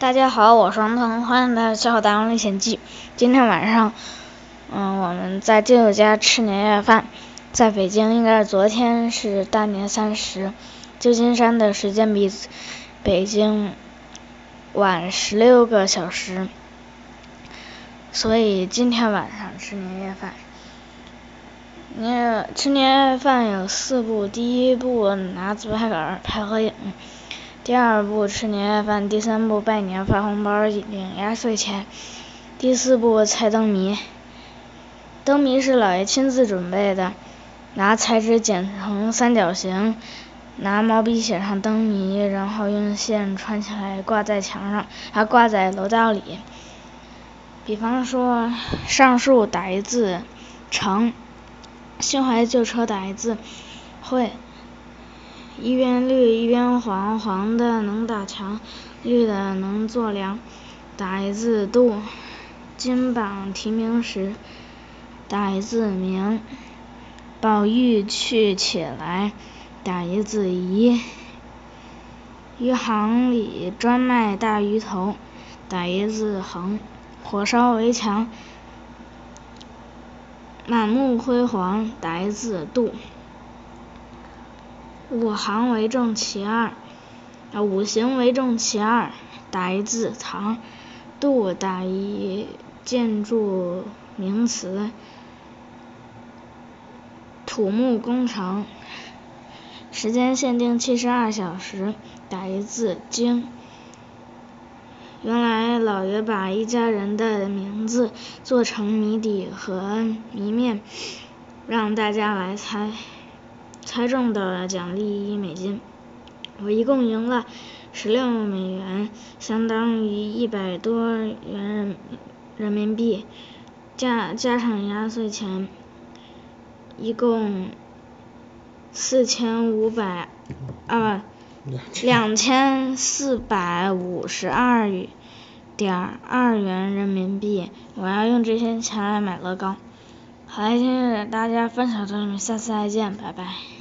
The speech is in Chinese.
大家好，我是王腾，欢迎来到《小大王历险记》。今天晚上，嗯，我们在舅舅家吃年夜饭。在北京，应该是昨天是大年三十。旧金山的时间比北京晚十六个小时，所以今天晚上吃年夜饭。年吃年夜饭有四步：第一步拿自拍杆拍合影。第二步吃年夜饭，第三步拜年发红包领压岁钱，第四步猜灯谜。灯谜是姥爷亲自准备的，拿彩纸剪成三角形，拿毛笔写上灯谜，然后用线穿起来挂在墙上，还挂在楼道里。比方说上树打一字成，心怀旧车打一字会。一边绿一边黄，黄的能打墙，绿的能做梁。打一字杜，金榜题名时。打一字名，宝玉去且来。打一字疑，鱼行里专卖大鱼头。打一字横，火烧围墙，满目辉煌。打一字杜。五行为正其二，啊，五行为正其二，打一字堂，度打一建筑名词，土木工程，时间限定七十二小时，打一字经。原来老爷把一家人的名字做成谜底和谜面，让大家来猜。猜中的奖励一美金，我一共赢了十六美元，相当于一百多元人人民币，加加上压岁钱，一共四千五百啊不两千四百五十二点二元人民币，我要用这些钱来买乐高。好，今天给大家分享到这里，下次再见，拜拜。